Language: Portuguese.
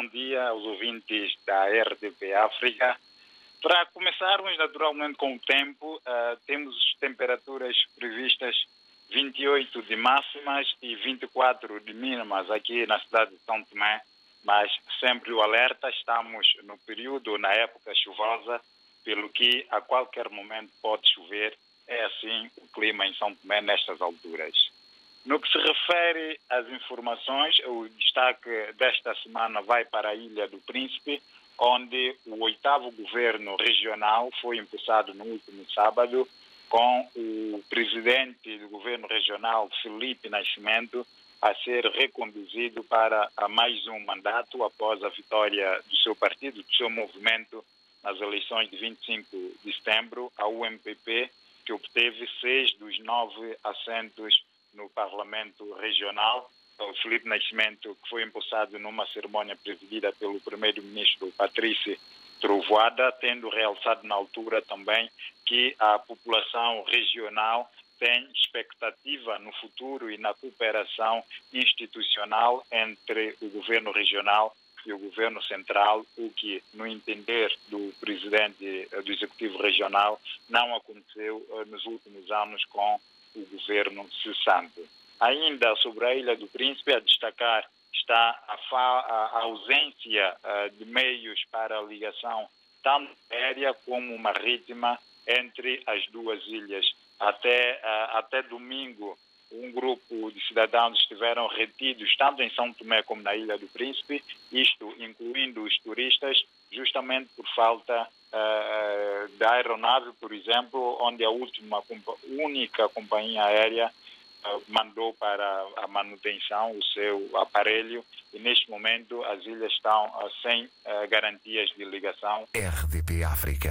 bom dia aos ouvintes da RDP África. Para começarmos naturalmente com o tempo, uh, temos temperaturas previstas 28 de máximas e 24 de mínimas aqui na cidade de São Tomé, mas sempre o alerta, estamos no período, na época chuvosa, pelo que a qualquer momento pode chover. É assim o clima em São Tomé nestas alturas. No que se refere às informações, o destaque desta semana vai para a Ilha do Príncipe, onde o oitavo governo regional foi impulsado no último sábado, com o presidente do governo regional, Felipe Nascimento, a ser reconduzido para mais um mandato após a vitória do seu partido, do seu movimento nas eleições de 25 de setembro, a UMPP, que obteve seis dos nove assentos no Parlamento Regional. O Felipe Nascimento, que foi impulsado numa cerimônia presidida pelo primeiro-ministro Patrício Trovoada, tendo realçado na altura também que a população regional tem expectativa no futuro e na cooperação institucional entre o governo regional e o governo central, o que, no entender do presidente do Executivo Regional, não aconteceu eh, nos últimos anos com o governo cessante. Ainda sobre a Ilha do Príncipe, a destacar está a, a ausência uh, de meios para a ligação tanto aérea como marítima entre as duas ilhas. Até, até domingo, um grupo de cidadãos estiveram retidos tanto em São Tomé como na Ilha do Príncipe, isto incluindo os turistas, justamente por falta uh, da aeronave, por exemplo, onde a última única companhia aérea uh, mandou para a manutenção o seu aparelho e neste momento as ilhas estão uh, sem garantias de ligação. RDP África.